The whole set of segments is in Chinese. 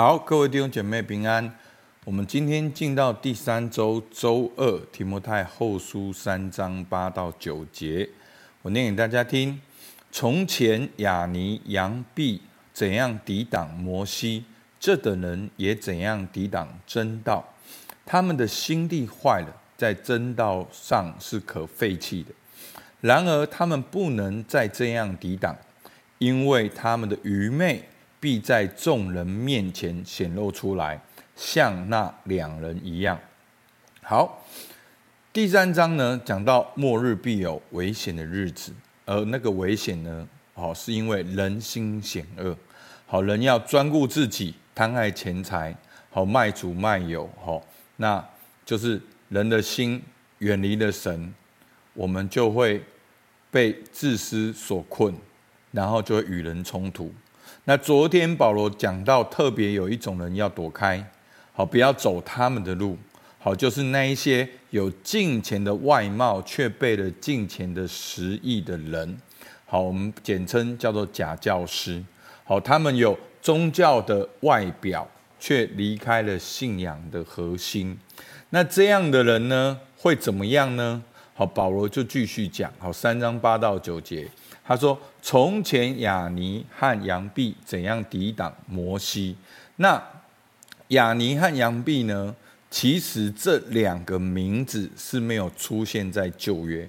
好，各位弟兄姐妹平安。我们今天进到第三周周二，提摩太后书三章八到九节，我念给大家听。从前亚尼、杨毕怎样抵挡摩西，这等人也怎样抵挡真道。他们的心地坏了，在真道上是可废弃的。然而他们不能再这样抵挡，因为他们的愚昧必在众人面前显露出来。像那两人一样。好，第三章呢，讲到末日必有危险的日子，而那个危险呢，好，是因为人心险恶，好，人要专顾自己，贪爱钱财，好，卖主卖友，好，那就是人的心远离了神，我们就会被自私所困，然后就会与人冲突。那昨天保罗讲到，特别有一种人要躲开。好，不要走他们的路。好，就是那一些有敬虔的外貌，却背了敬虔的实意的人。好，我们简称叫做假教师。好，他们有宗教的外表，却离开了信仰的核心。那这样的人呢，会怎么样呢？好，保罗就继续讲。好，三章八到九节，他说：从前亚尼和杨毕怎样抵挡摩西？那亚尼和杨毕呢？其实这两个名字是没有出现在旧约，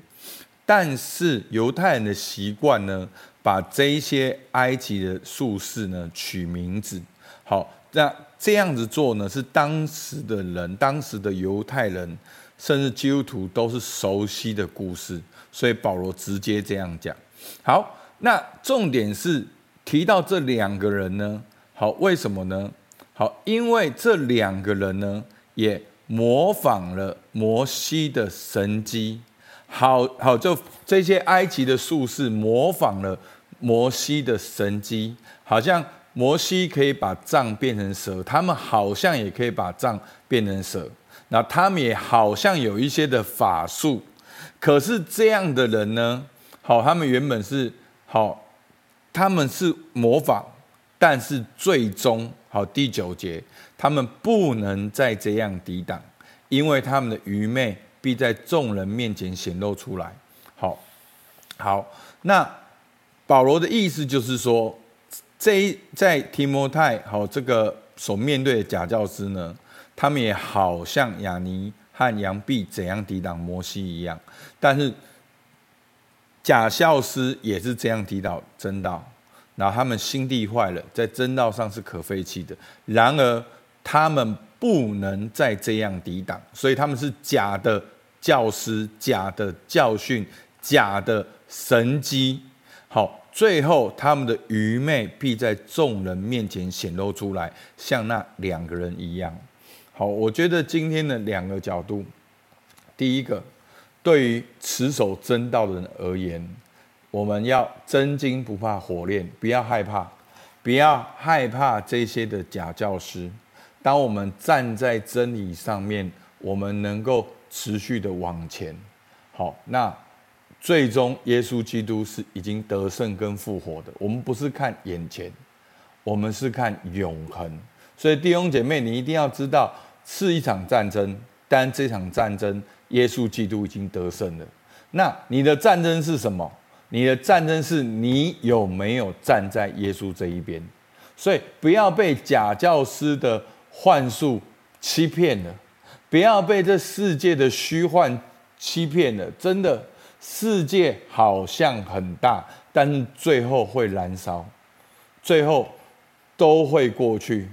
但是犹太人的习惯呢，把这些埃及的术士呢取名字。好，那这样子做呢，是当时的人、当时的犹太人，甚至基督徒都是熟悉的故事，所以保罗直接这样讲。好，那重点是提到这两个人呢？好，为什么呢？好，因为这两个人呢，也模仿了摩西的神迹。好好，就这些埃及的术士模仿了摩西的神迹，好像摩西可以把杖变成蛇，他们好像也可以把杖变成蛇。那他们也好像有一些的法术。可是这样的人呢，好，他们原本是好，他们是模仿，但是最终。好，第九节，他们不能再这样抵挡，因为他们的愚昧必在众人面前显露出来。好，好，那保罗的意思就是说，这一在提摩太好这个所面对的假教师呢，他们也好像亚尼和杨毕怎样抵挡摩西一样，但是假教师也是这样抵挡真道。然后他们心地坏了，在真道上是可废弃的。然而他们不能再这样抵挡，所以他们是假的教师、假的教训、假的神迹。好，最后他们的愚昧必在众人面前显露出来，像那两个人一样。好，我觉得今天的两个角度，第一个，对于持守真道的人而言。我们要真金不怕火炼，不要害怕，不要害怕这些的假教师。当我们站在真理上面，我们能够持续的往前。好，那最终耶稣基督是已经得胜跟复活的。我们不是看眼前，我们是看永恒。所以弟兄姐妹，你一定要知道，是一场战争，但这场战争，耶稣基督已经得胜了。那你的战争是什么？你的战争是你有没有站在耶稣这一边，所以不要被假教师的幻术欺骗了，不要被这世界的虚幻欺骗了。真的，世界好像很大，但是最后会燃烧，最后都会过去。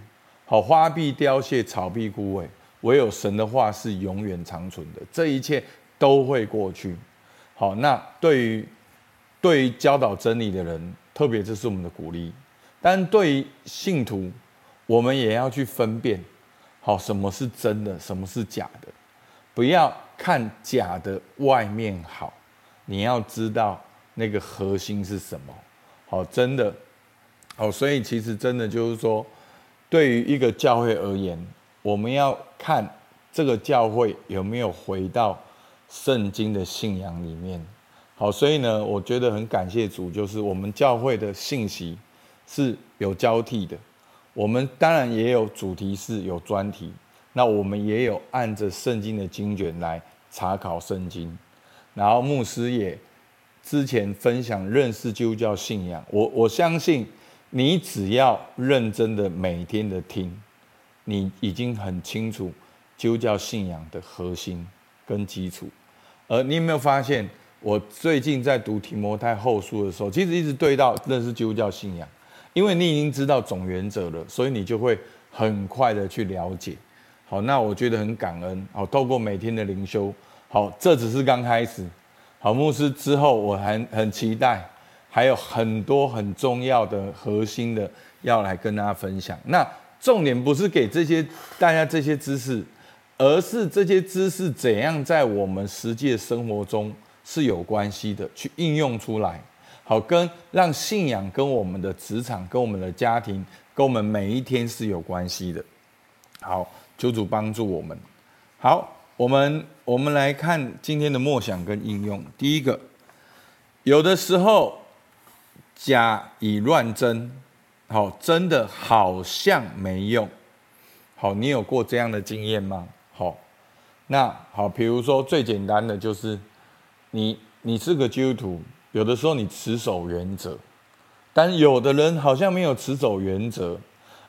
好，花必凋谢，草必枯萎，唯有神的话是永远长存的。这一切都会过去。好，那对于。对于教导真理的人，特别这是我们的鼓励。但对于信徒，我们也要去分辨，好，什么是真的，什么是假的。不要看假的外面好，你要知道那个核心是什么。好，真的，好，所以其实真的就是说，对于一个教会而言，我们要看这个教会有没有回到圣经的信仰里面。好，所以呢，我觉得很感谢主，就是我们教会的信息是有交替的。我们当然也有主题是，有专题。那我们也有按着圣经的经卷来查考圣经。然后牧师也之前分享认识基督教信仰。我我相信你只要认真的每天的听，你已经很清楚基督教信仰的核心跟基础。而你有没有发现？我最近在读提摩太后书的时候，其实一直对到认识基督教信仰，因为你已经知道总原则了，所以你就会很快的去了解。好，那我觉得很感恩。好，透过每天的灵修，好，这只是刚开始。好，牧师之后我还很期待，还有很多很重要的核心的要来跟大家分享。那重点不是给这些大家这些知识，而是这些知识怎样在我们实际生活中。是有关系的，去应用出来，好，跟让信仰跟我们的职场、跟我们的家庭、跟我们每一天是有关系的。好，求主帮助我们。好，我们我们来看今天的默想跟应用。第一个，有的时候假以乱真，好，真的好像没用。好，你有过这样的经验吗？好，那好，比如说最简单的就是。你你是个基督徒，有的时候你持守原则，但有的人好像没有持守原则，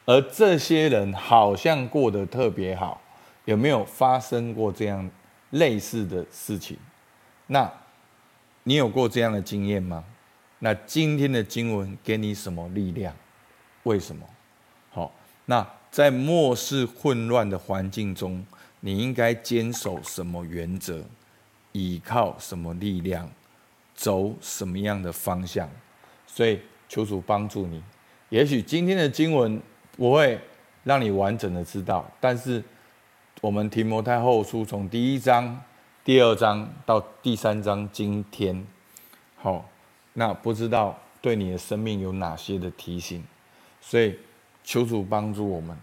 而这些人好像过得特别好，有没有发生过这样类似的事情？那你有过这样的经验吗？那今天的经文给你什么力量？为什么？好，那在末世混乱的环境中，你应该坚守什么原则？依靠什么力量，走什么样的方向？所以求主帮助你。也许今天的经文不会让你完整的知道，但是我们提摩太后书从第一章、第二章到第三章，今天好，那不知道对你的生命有哪些的提醒？所以求主帮助我们，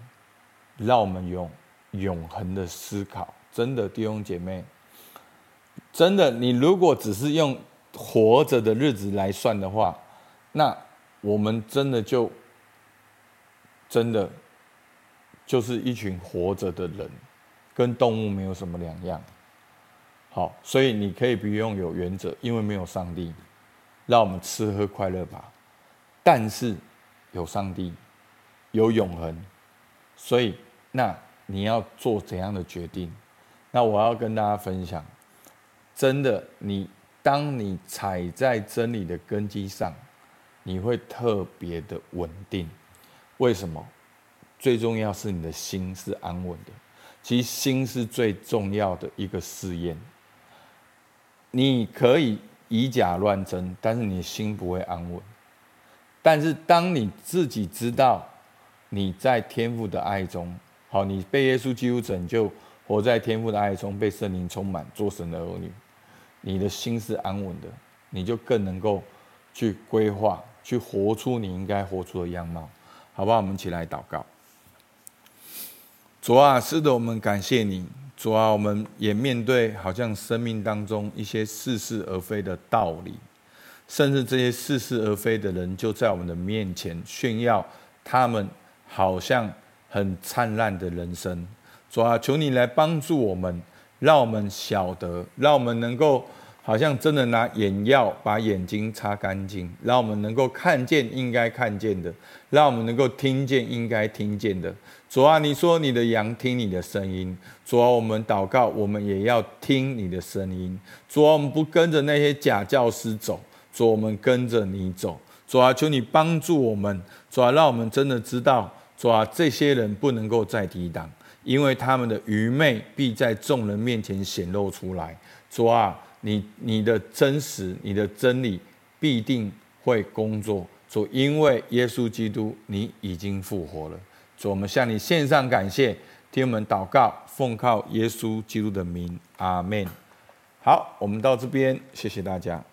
让我们用永恒的思考。真的弟兄姐妹。真的，你如果只是用活着的日子来算的话，那我们真的就真的就是一群活着的人，跟动物没有什么两样。好，所以你可以不用有原则，因为没有上帝，让我们吃喝快乐吧。但是有上帝，有永恒，所以那你要做怎样的决定？那我要跟大家分享。真的，你当你踩在真理的根基上，你会特别的稳定。为什么？最重要是你的心是安稳的。其实心是最重要的一个试验。你可以以假乱真，但是你的心不会安稳。但是当你自己知道你在天父的爱中，好，你被耶稣基督拯救，活在天父的爱中，被圣灵充满，做神的儿女。你的心是安稳的，你就更能够去规划，去活出你应该活出的样貌，好不好？我们起来祷告。主啊，是的，我们感谢你。主啊，我们也面对好像生命当中一些似是而非的道理，甚至这些似是而非的人就在我们的面前炫耀他们好像很灿烂的人生。主啊，求你来帮助我们。让我们晓得，让我们能够好像真的拿眼药把眼睛擦干净，让我们能够看见应该看见的，让我们能够听见应该听见的。主啊，你说你的羊听你的声音，主啊，我们祷告，我们也要听你的声音。主啊，我们不跟着那些假教师走，主，我们跟着你走。主啊，求你帮助我们，主啊，让我们真的知道，主啊，这些人不能够再抵挡。因为他们的愚昧必在众人面前显露出来。主啊，你你的真实、你的真理必定会工作。主，因为耶稣基督你已经复活了。主，我们向你献上感谢，听我们祷告，奉靠耶稣基督的名，阿门。好，我们到这边，谢谢大家。